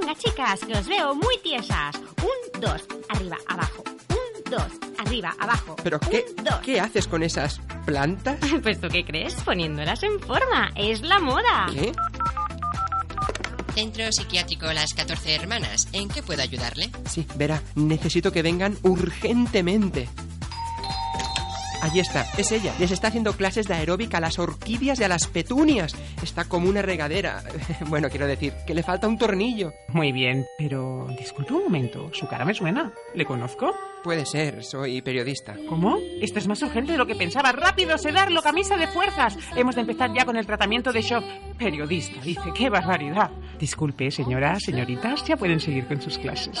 Venga, chicas, que os veo muy tiesas. Un, dos, arriba, abajo. Un, dos, arriba, abajo. ¿Pero Un, qué, dos. qué haces con esas plantas? Pues tú qué crees, poniéndolas en forma. Es la moda. ¿Qué? Centro Psiquiátrico Las 14 Hermanas. ¿En qué puedo ayudarle? Sí, verá, necesito que vengan urgentemente. Allí está, es ella. Les está haciendo clases de aeróbica a las orquídeas y a las petunias. Está como una regadera. Bueno, quiero decir, que le falta un tornillo. Muy bien, pero disculpe un momento, su cara me suena. ¿Le conozco? Puede ser, soy periodista. ¿Cómo? Esto es más urgente de lo que pensaba. ¡Rápido, sedarlo, camisa de fuerzas! Hemos de empezar ya con el tratamiento de shock. Periodista, dice, qué barbaridad. Disculpe, señora, señoritas, ya pueden seguir con sus clases.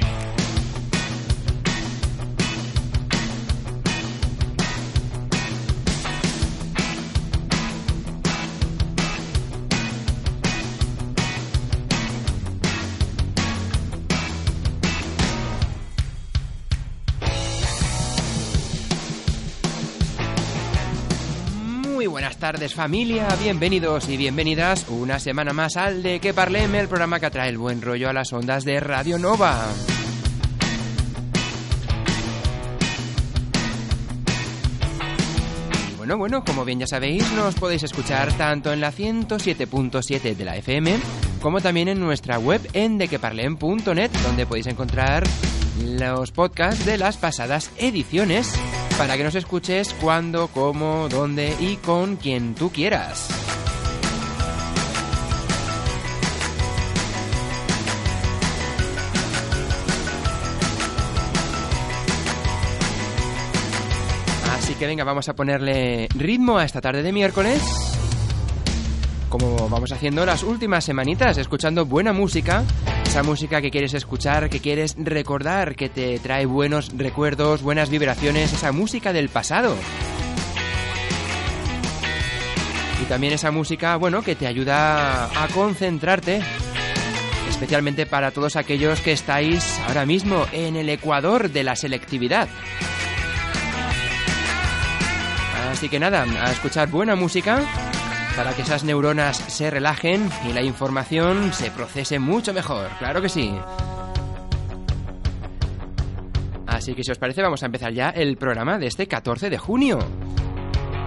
Tardes familia, bienvenidos y bienvenidas una semana más al de Que Parlem, el programa que atrae el buen rollo a las ondas de Radio Nova. Bueno, bueno, como bien ya sabéis, nos podéis escuchar tanto en la 107.7 de la FM como también en nuestra web en dequeparlem.net, donde podéis encontrar los podcasts de las pasadas ediciones para que nos escuches cuando, cómo, dónde y con quien tú quieras. Así que venga, vamos a ponerle ritmo a esta tarde de miércoles. Como vamos haciendo las últimas semanitas, escuchando buena música. Esa música que quieres escuchar, que quieres recordar, que te trae buenos recuerdos, buenas vibraciones, esa música del pasado. Y también esa música, bueno, que te ayuda a concentrarte. Especialmente para todos aquellos que estáis ahora mismo en el ecuador de la selectividad. Así que nada, a escuchar buena música para que esas neuronas se relajen y la información se procese mucho mejor, claro que sí. Así que si os parece vamos a empezar ya el programa de este 14 de junio.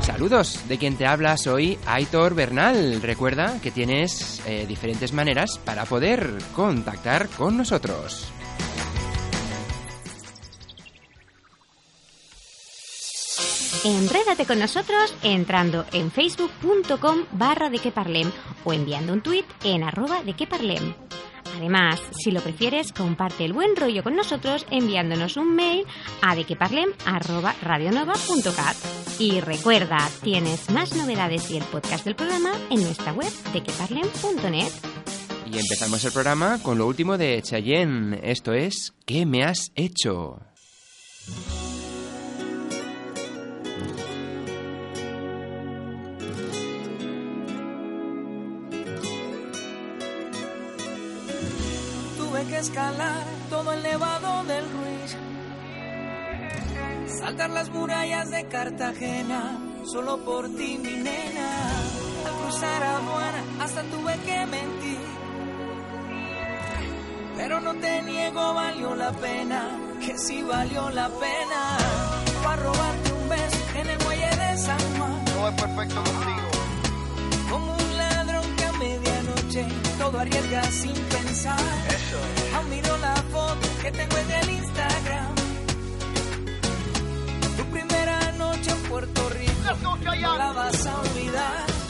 Saludos, de quien te habla soy Aitor Bernal. Recuerda que tienes eh, diferentes maneras para poder contactar con nosotros. Enrédate con nosotros entrando en facebook.com barra de que parlem o enviando un tuit en arroba de que parlem. Además, si lo prefieres, comparte el buen rollo con nosotros enviándonos un mail a dequeparlem arroba radionova.cat. Y recuerda, tienes más novedades y el podcast del programa en nuestra web dequeparlem.net. Y empezamos el programa con lo último de Cheyenne. Esto es ¿Qué me has hecho? Tuve que escalar todo el nevado del Ruiz. Saltar las murallas de Cartagena, solo por ti, mi nena. Al cruzar aduana, hasta tuve que mentir. Pero no te niego, valió la pena, que sí valió la pena. Para robarte un beso en el muelle de San Juan. Todo es perfecto contigo. Como un ladrón que a medianoche todo arriesga sin pensar. Eso es. Aún miro la foto que tengo en el Instagram. Tu primera noche en Puerto Rico no la vas a olvidar.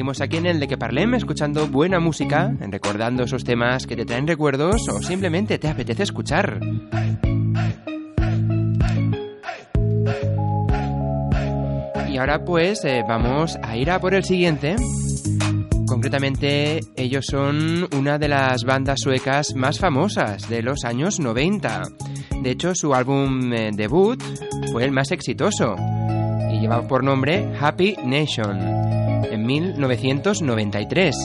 Seguimos aquí en el de que parlem, escuchando buena música, recordando esos temas que te traen recuerdos o simplemente te apetece escuchar. Y ahora pues eh, vamos a ir a por el siguiente. Concretamente, ellos son una de las bandas suecas más famosas de los años 90. De hecho, su álbum eh, debut fue el más exitoso y llevaba por nombre Happy Nation 1993.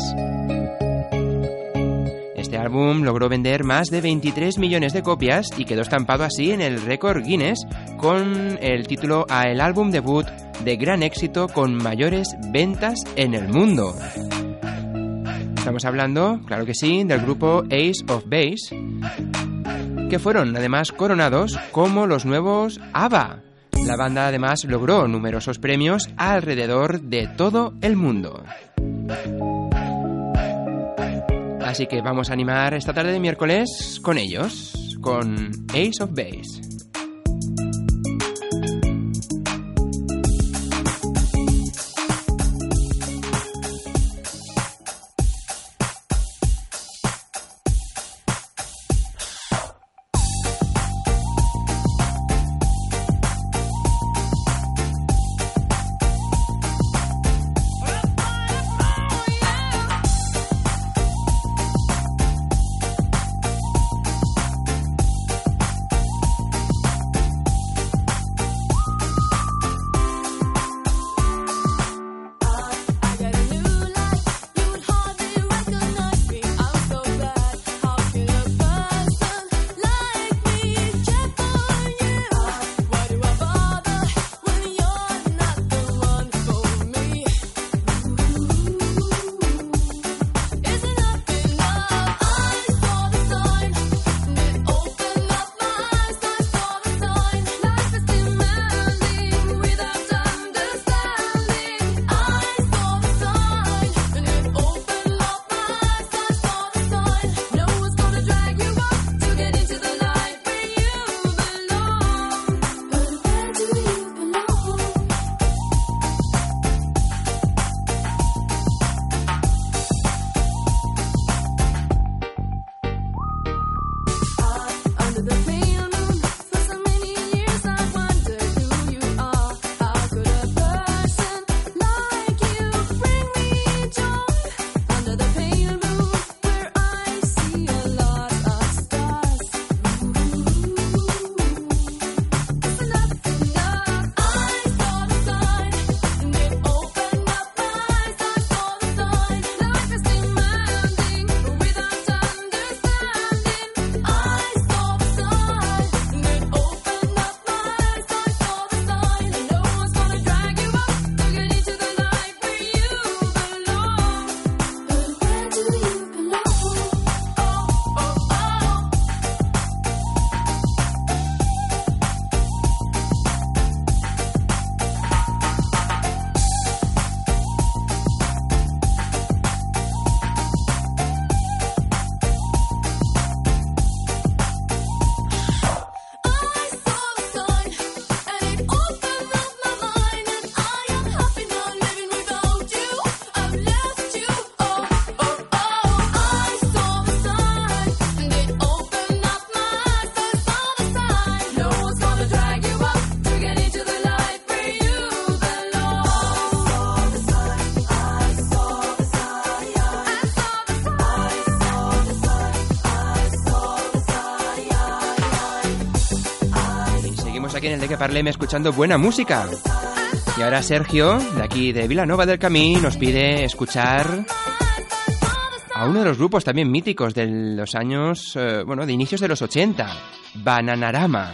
Este álbum logró vender más de 23 millones de copias y quedó estampado así en el récord Guinness con el título a el álbum debut de gran éxito con mayores ventas en el mundo. Estamos hablando, claro que sí, del grupo Ace of Base, que fueron además coronados como los nuevos ABBA. La banda además logró numerosos premios alrededor de todo el mundo. Así que vamos a animar esta tarde de miércoles con ellos, con Ace of Base. De que parlem escuchando buena música. Y ahora Sergio, de aquí de Vilanova del Camí, nos pide escuchar a uno de los grupos también míticos de los años, eh, bueno, de inicios de los 80, Bananarama.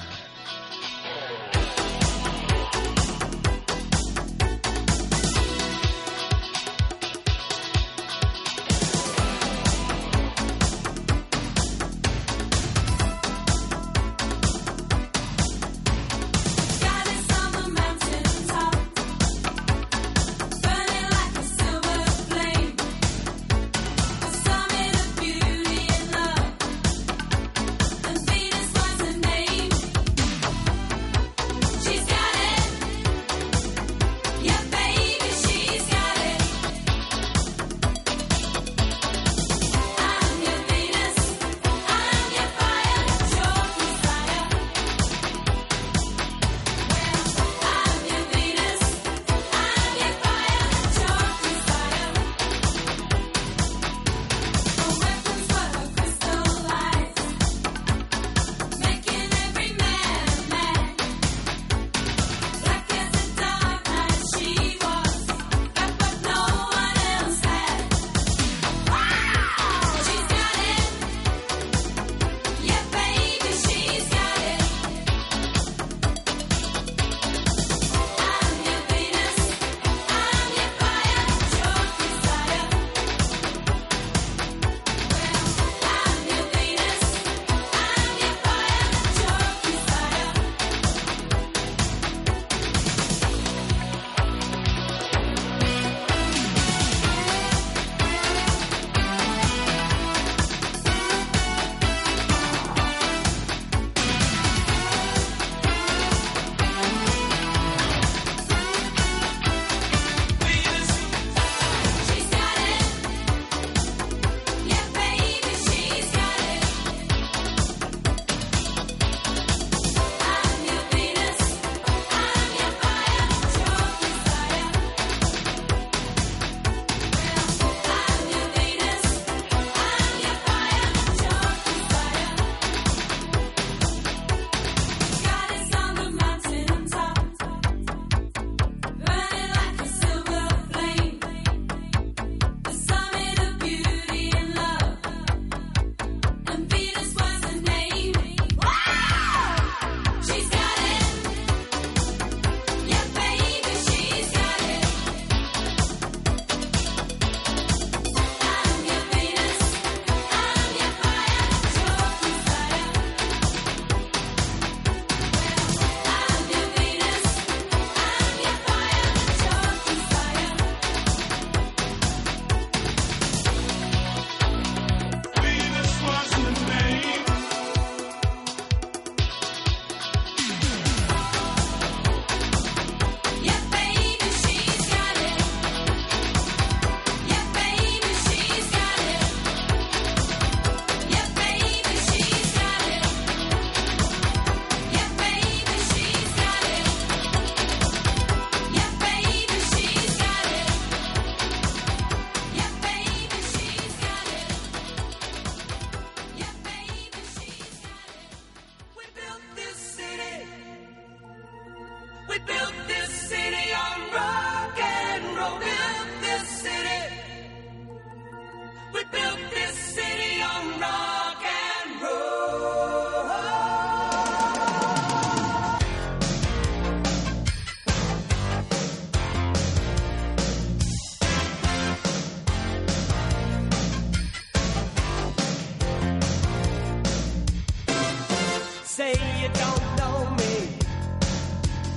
you don't know me.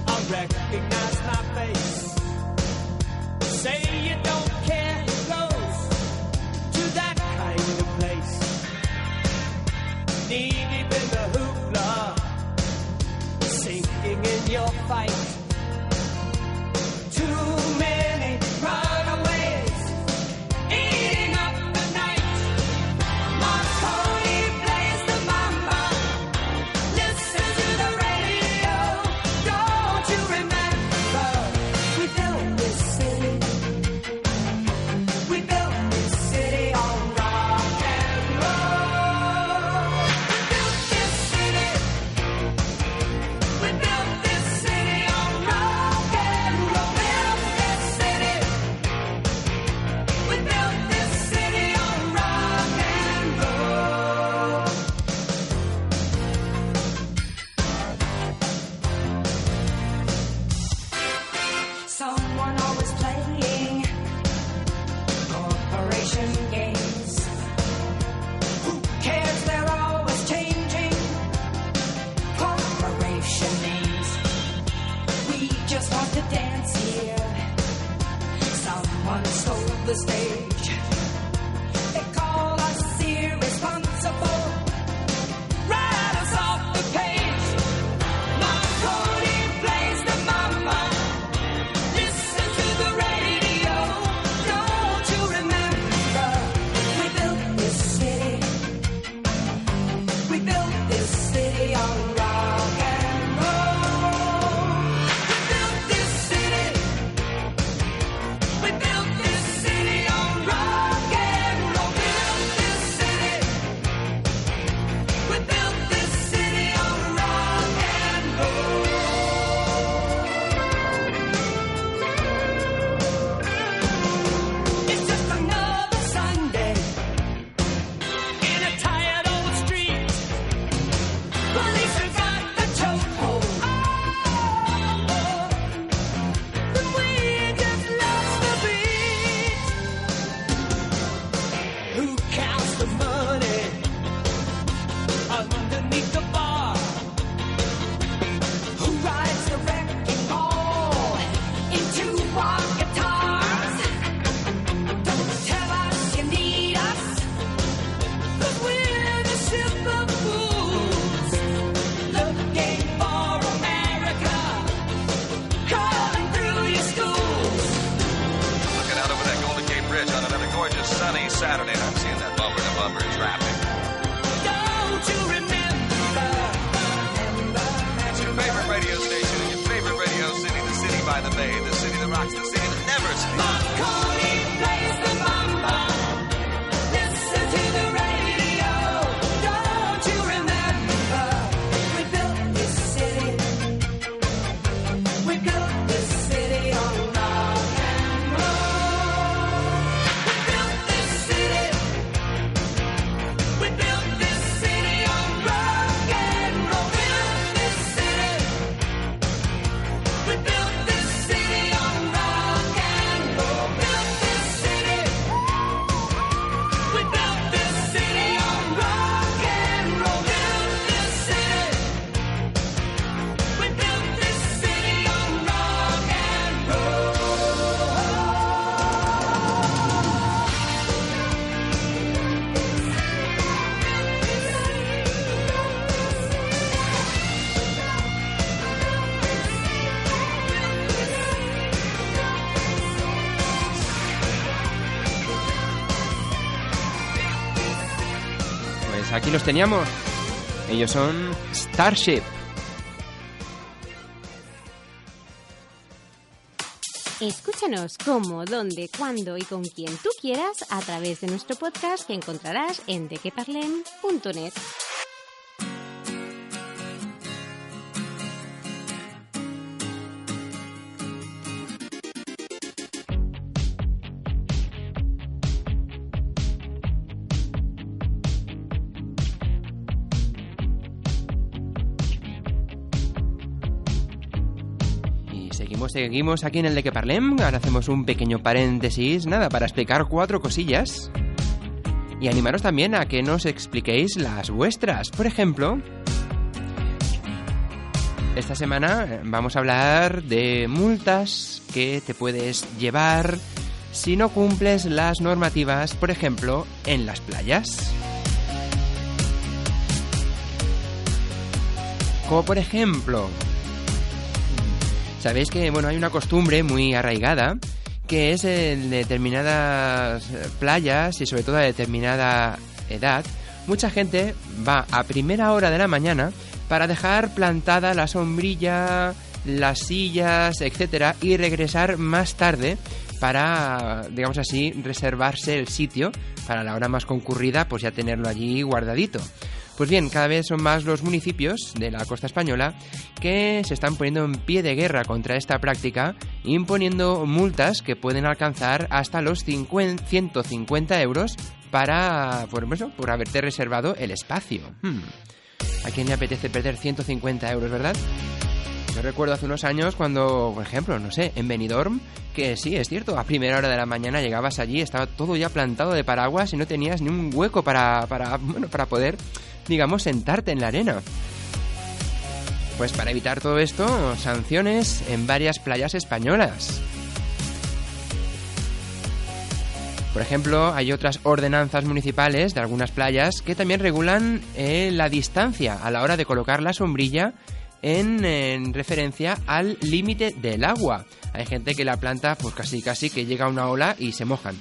I recognize my face. Say you don't care who goes to that kind of place. Knee deep in the hoopla, sinking in your fight. Too many. Teníamos. Ellos son Starship. Escúchanos cómo, dónde, cuándo y con quien tú quieras a través de nuestro podcast que encontrarás en dequeparlem.net. seguimos, aquí en el de que parlem. Ahora hacemos un pequeño paréntesis, nada, para explicar cuatro cosillas. Y animaros también a que nos expliquéis las vuestras. Por ejemplo, esta semana vamos a hablar de multas que te puedes llevar si no cumples las normativas, por ejemplo, en las playas. Como por ejemplo, sabéis que bueno, hay una costumbre muy arraigada que es en determinadas playas y sobre todo a determinada edad, mucha gente va a primera hora de la mañana para dejar plantada la sombrilla, las sillas, etcétera, y regresar más tarde para, digamos así, reservarse el sitio para la hora más concurrida, pues ya tenerlo allí guardadito. Pues bien, cada vez son más los municipios de la costa española que se están poniendo en pie de guerra contra esta práctica, imponiendo multas que pueden alcanzar hasta los 50, 150 euros para, por, eso, por haberte reservado el espacio. Hmm. ¿A quién le apetece perder 150 euros, verdad? Yo recuerdo hace unos años cuando, por ejemplo, no sé, en Benidorm, que sí, es cierto, a primera hora de la mañana llegabas allí, estaba todo ya plantado de paraguas y no tenías ni un hueco para, para, bueno, para poder, digamos, sentarte en la arena. Pues para evitar todo esto, sanciones en varias playas españolas. Por ejemplo, hay otras ordenanzas municipales de algunas playas que también regulan eh, la distancia a la hora de colocar la sombrilla en, en referencia al límite del agua. Hay gente que la planta pues casi casi que llega una ola y se mojan.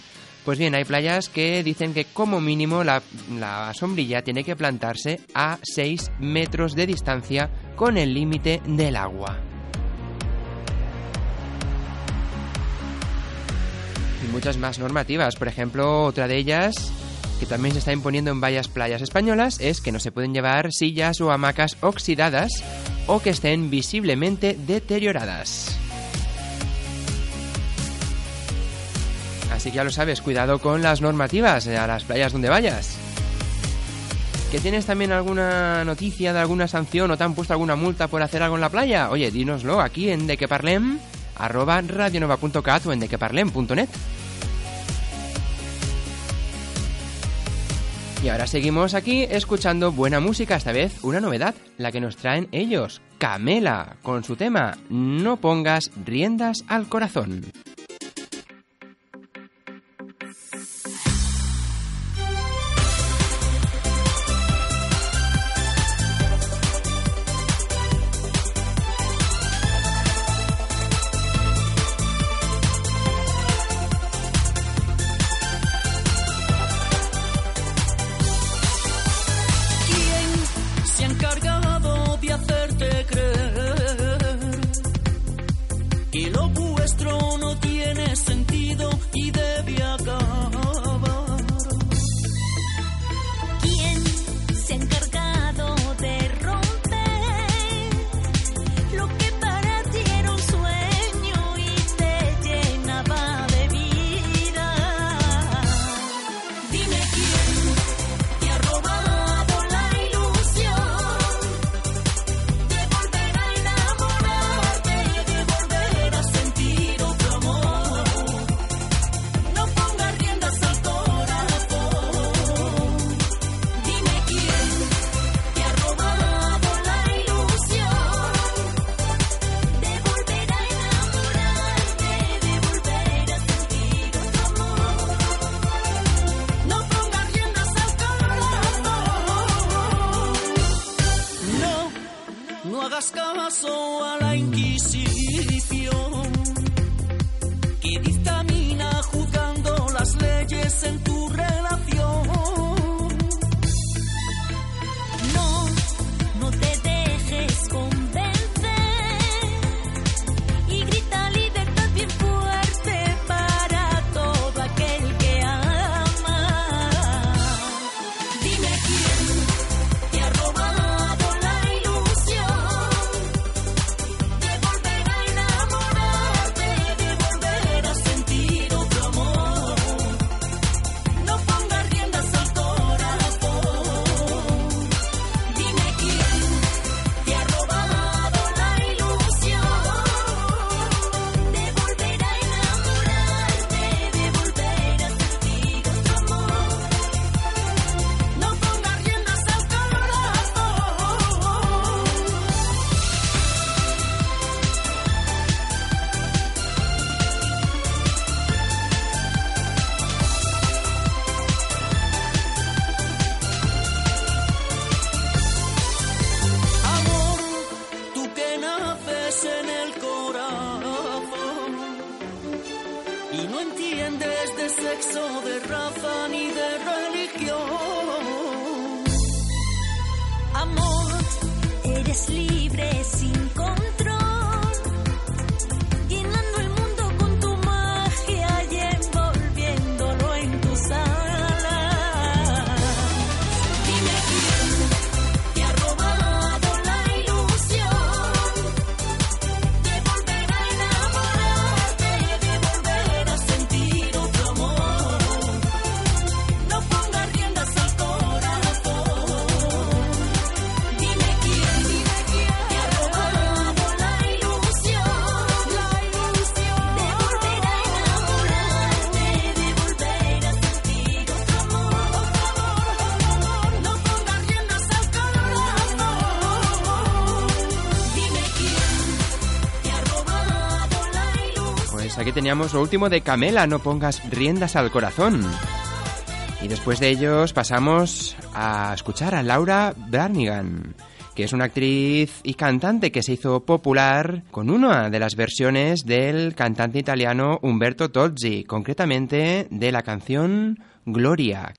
Pues bien, hay playas que dicen que como mínimo la, la sombrilla tiene que plantarse a 6 metros de distancia con el límite del agua. y muchas más normativas. Por ejemplo, otra de ellas que también se está imponiendo en varias playas españolas es que no se pueden llevar sillas o hamacas oxidadas o que estén visiblemente deterioradas. Así que ya lo sabes, cuidado con las normativas a las playas donde vayas. ¿Que tienes también alguna noticia de alguna sanción o te han puesto alguna multa por hacer algo en la playa? Oye, dínoslo aquí en De Que Parlem, arroba radionova.cat o en dequeparlem.net. Y ahora seguimos aquí escuchando buena música, esta vez una novedad, la que nos traen ellos, Camela, con su tema No pongas riendas al corazón. No hagas caso a la Inquisición teníamos lo último de Camela, no pongas riendas al corazón. Y después de ellos pasamos a escuchar a Laura Branigan, que es una actriz y cantante que se hizo popular con una de las versiones del cantante italiano Umberto Tozzi, concretamente de la canción Gloria.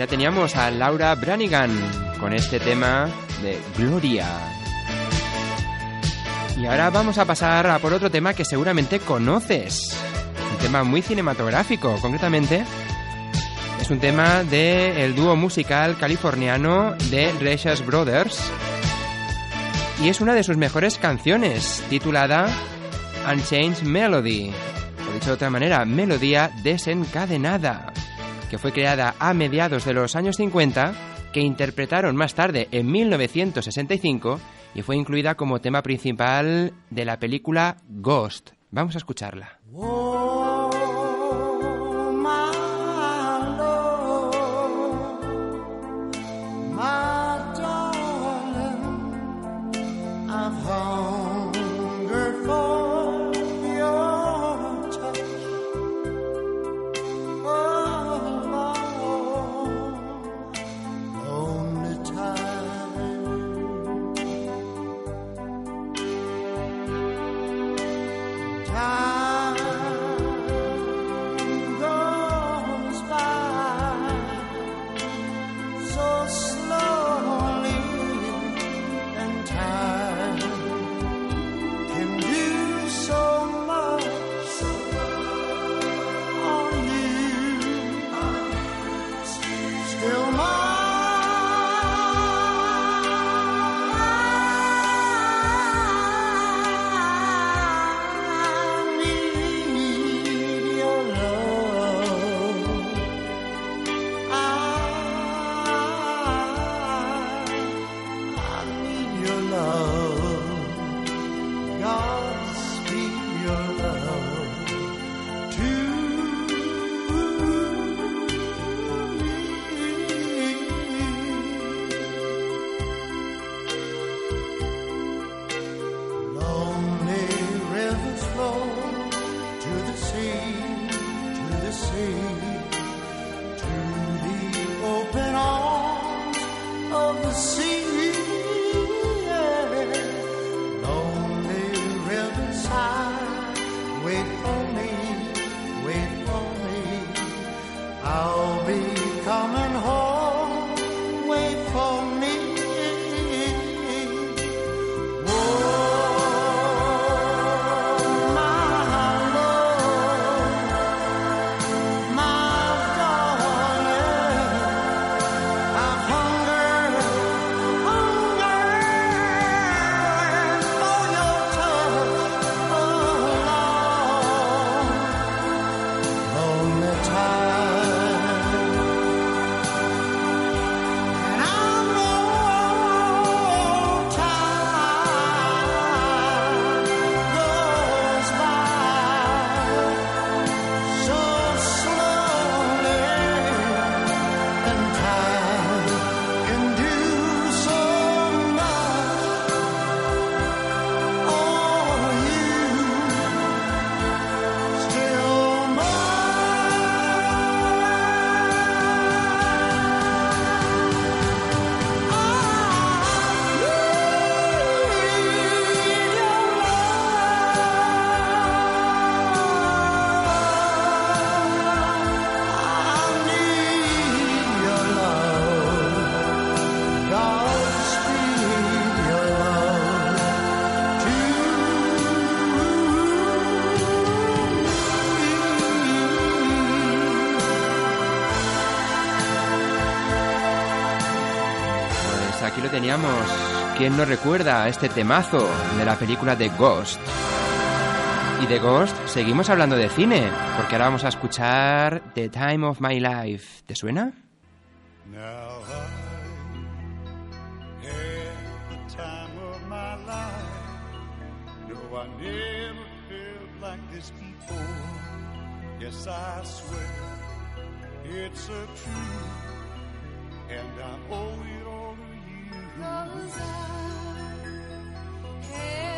Ya teníamos a Laura Branigan con este tema de Gloria. Y ahora vamos a pasar a por otro tema que seguramente conoces. Un tema muy cinematográfico, concretamente. Es un tema del de dúo musical californiano de Reyes Brothers. Y es una de sus mejores canciones, titulada Unchanged Melody. O dicho de otra manera, Melodía Desencadenada que fue creada a mediados de los años 50, que interpretaron más tarde en 1965 y fue incluida como tema principal de la película Ghost. Vamos a escucharla. Aquí lo teníamos. ¿Quién no recuerda este temazo de la película de Ghost? Y de Ghost seguimos hablando de cine, porque ahora vamos a escuchar The Time of My Life. ¿Te suena? Now I the time of my life. No, I never felt like this before. Yes, I swear it's a truth, and I owe to you. Cause I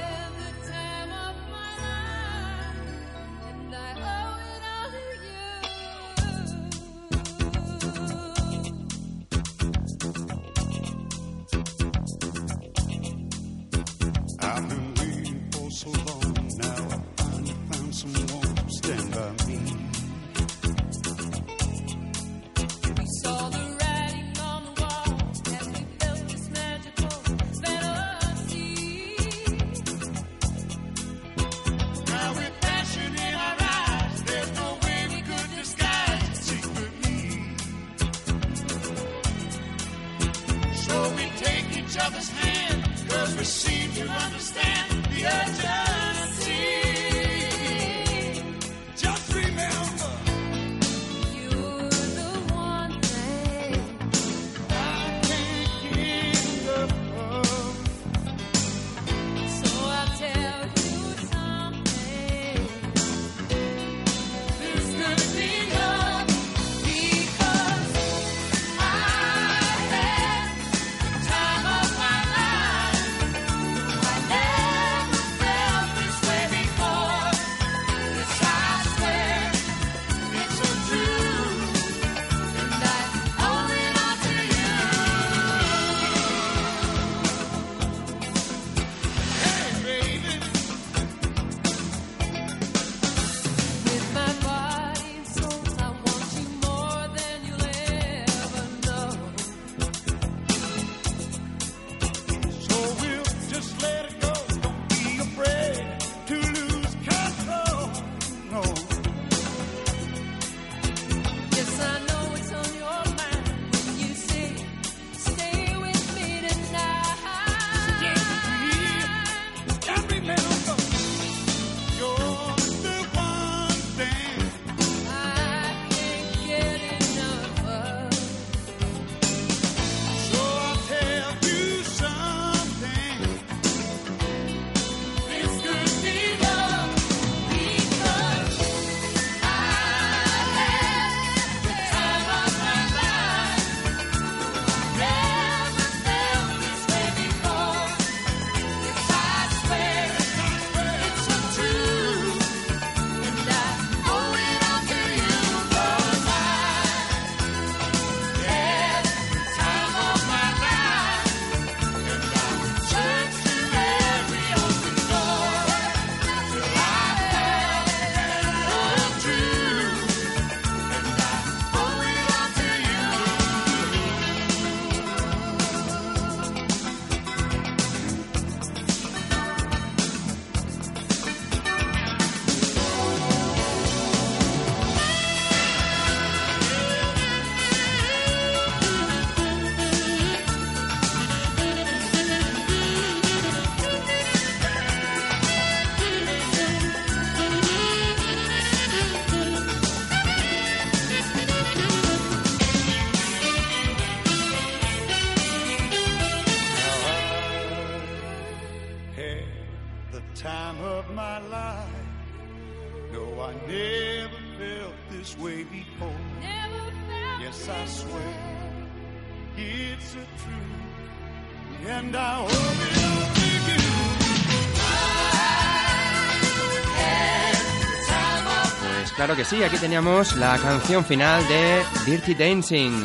claro que sí, aquí teníamos la canción final de Dirty Dancing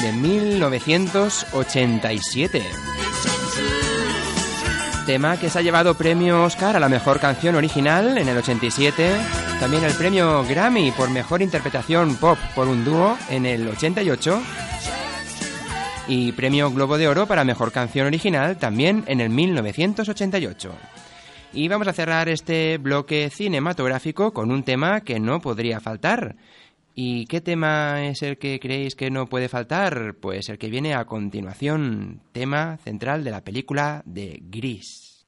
de 1987. Tema que se ha llevado premio Oscar a la mejor canción original en el 87, también el premio Grammy por mejor interpretación pop por un dúo en el 88 y premio Globo de Oro para mejor canción original también en el 1988. Y vamos a cerrar este bloque cinematográfico con un tema que no podría faltar. ¿Y qué tema es el que creéis que no puede faltar? Pues el que viene a continuación, tema central de la película de Gris.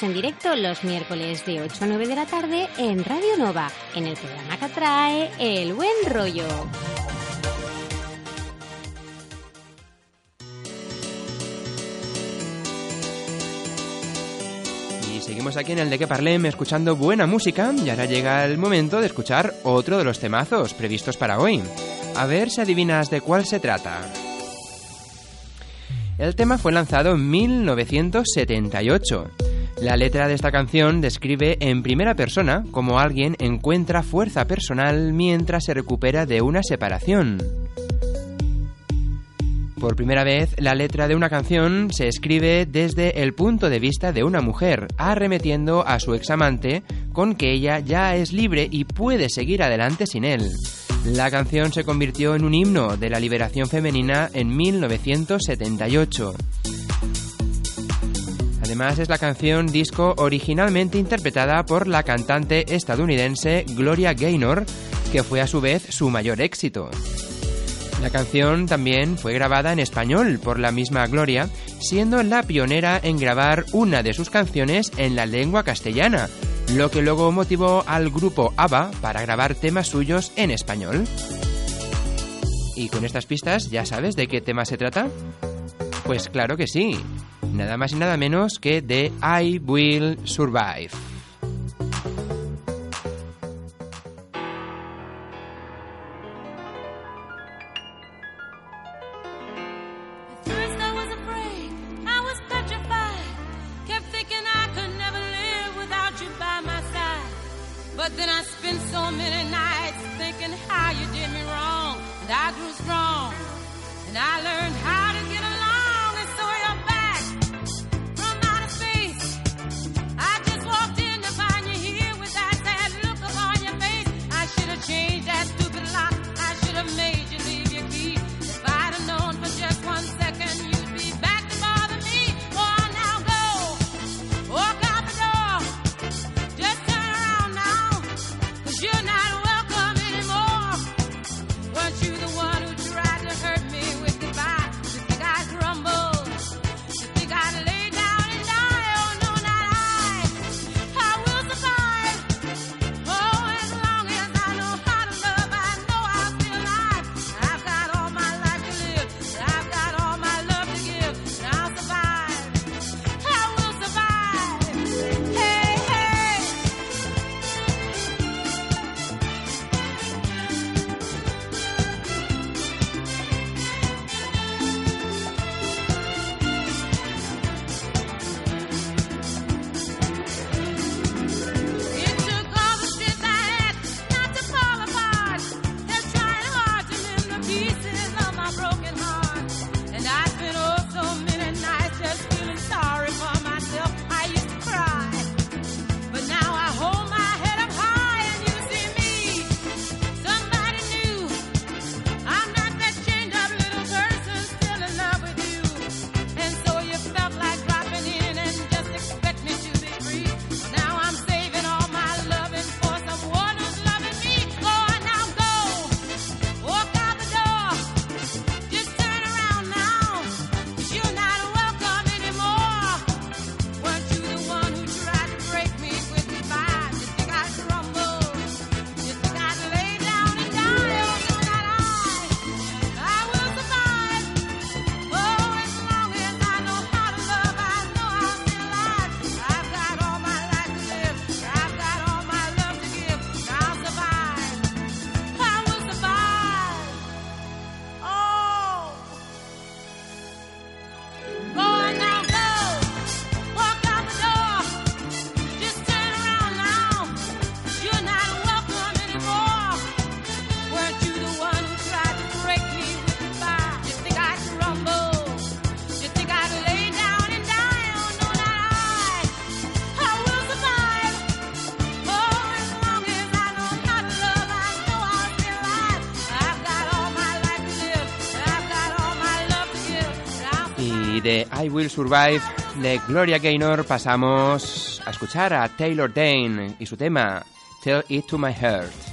En directo los miércoles de 8 a 9 de la tarde en Radio Nova, en el programa que trae El Buen Rollo. Y seguimos aquí en el de que parlem escuchando buena música y ahora llega el momento de escuchar otro de los temazos previstos para hoy. A ver si adivinas de cuál se trata. El tema fue lanzado en 1978. La letra de esta canción describe en primera persona cómo alguien encuentra fuerza personal mientras se recupera de una separación. Por primera vez, la letra de una canción se escribe desde el punto de vista de una mujer, arremetiendo a su examante con que ella ya es libre y puede seguir adelante sin él. La canción se convirtió en un himno de la liberación femenina en 1978. Además es la canción disco originalmente interpretada por la cantante estadounidense Gloria Gaynor, que fue a su vez su mayor éxito. La canción también fue grabada en español por la misma Gloria, siendo la pionera en grabar una de sus canciones en la lengua castellana, lo que luego motivó al grupo ABBA para grabar temas suyos en español. Y con estas pistas ya sabes de qué tema se trata. Pues claro que sí nada más y nada menos que de I Will Survive. I Will Survive de Gloria Gaynor pasamos a escuchar a Taylor Dane y su tema Tell It to My Heart.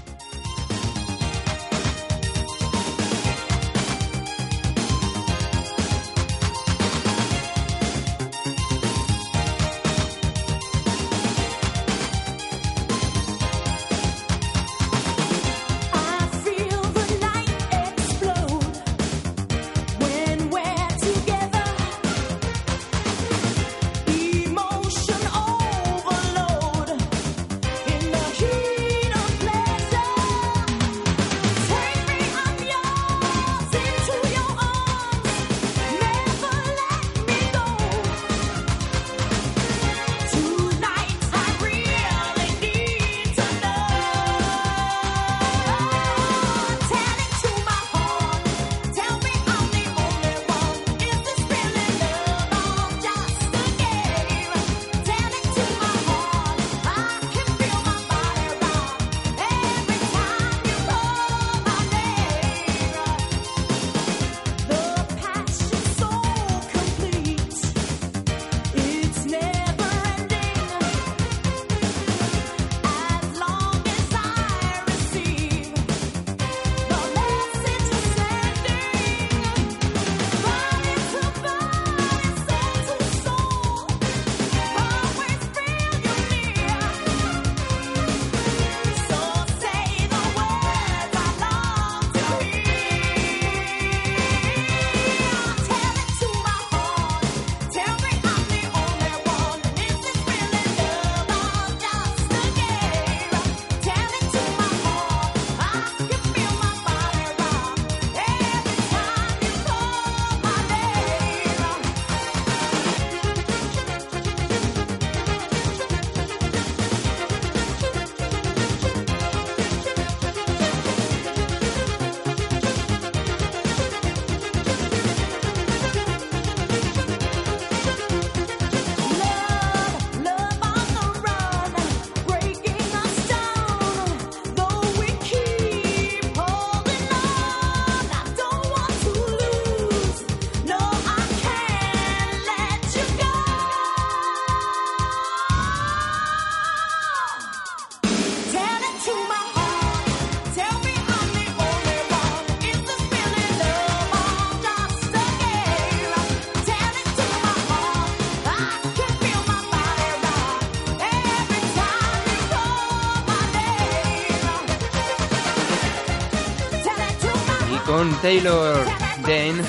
Taylor Dane.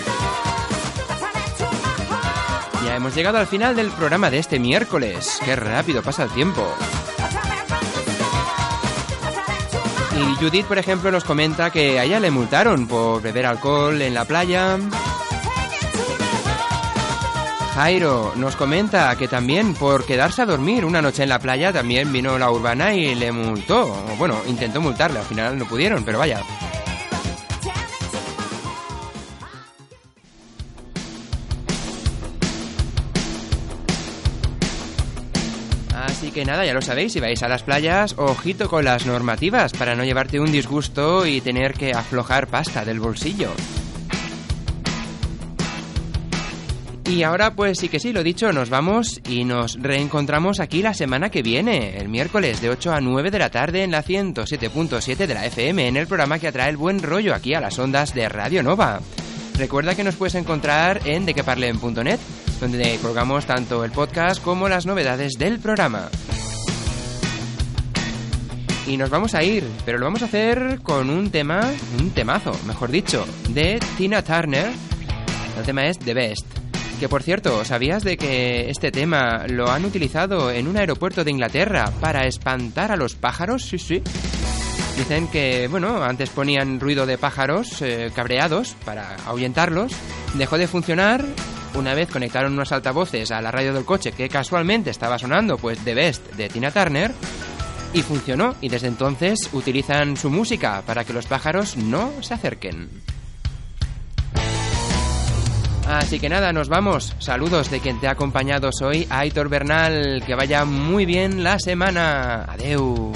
Ya hemos llegado al final del programa de este miércoles. Qué rápido pasa el tiempo. Y Judith, por ejemplo, nos comenta que a ella le multaron por beber alcohol en la playa. Jairo nos comenta que también por quedarse a dormir una noche en la playa también vino la urbana y le multó. Bueno, intentó multarle, al final no pudieron, pero vaya. Ya lo sabéis, si vais a las playas, ojito con las normativas para no llevarte un disgusto y tener que aflojar pasta del bolsillo. Y ahora pues sí que sí, lo dicho, nos vamos y nos reencontramos aquí la semana que viene, el miércoles de 8 a 9 de la tarde en la 107.7 de la FM, en el programa que atrae el buen rollo aquí a las ondas de Radio Nova. Recuerda que nos puedes encontrar en dequeparlen.net, donde colgamos tanto el podcast como las novedades del programa. Y nos vamos a ir, pero lo vamos a hacer con un tema, un temazo, mejor dicho, de Tina Turner. El tema es The Best. Que por cierto, ¿sabías de que este tema lo han utilizado en un aeropuerto de Inglaterra para espantar a los pájaros? Sí, sí. Dicen que, bueno, antes ponían ruido de pájaros eh, cabreados para ahuyentarlos. Dejó de funcionar. Una vez conectaron unos altavoces a la radio del coche que casualmente estaba sonando, pues The Best de Tina Turner. Y funcionó. Y desde entonces utilizan su música para que los pájaros no se acerquen. Así que nada, nos vamos. Saludos de quien te ha acompañado. Soy Aitor Bernal. Que vaya muy bien la semana. Adeu.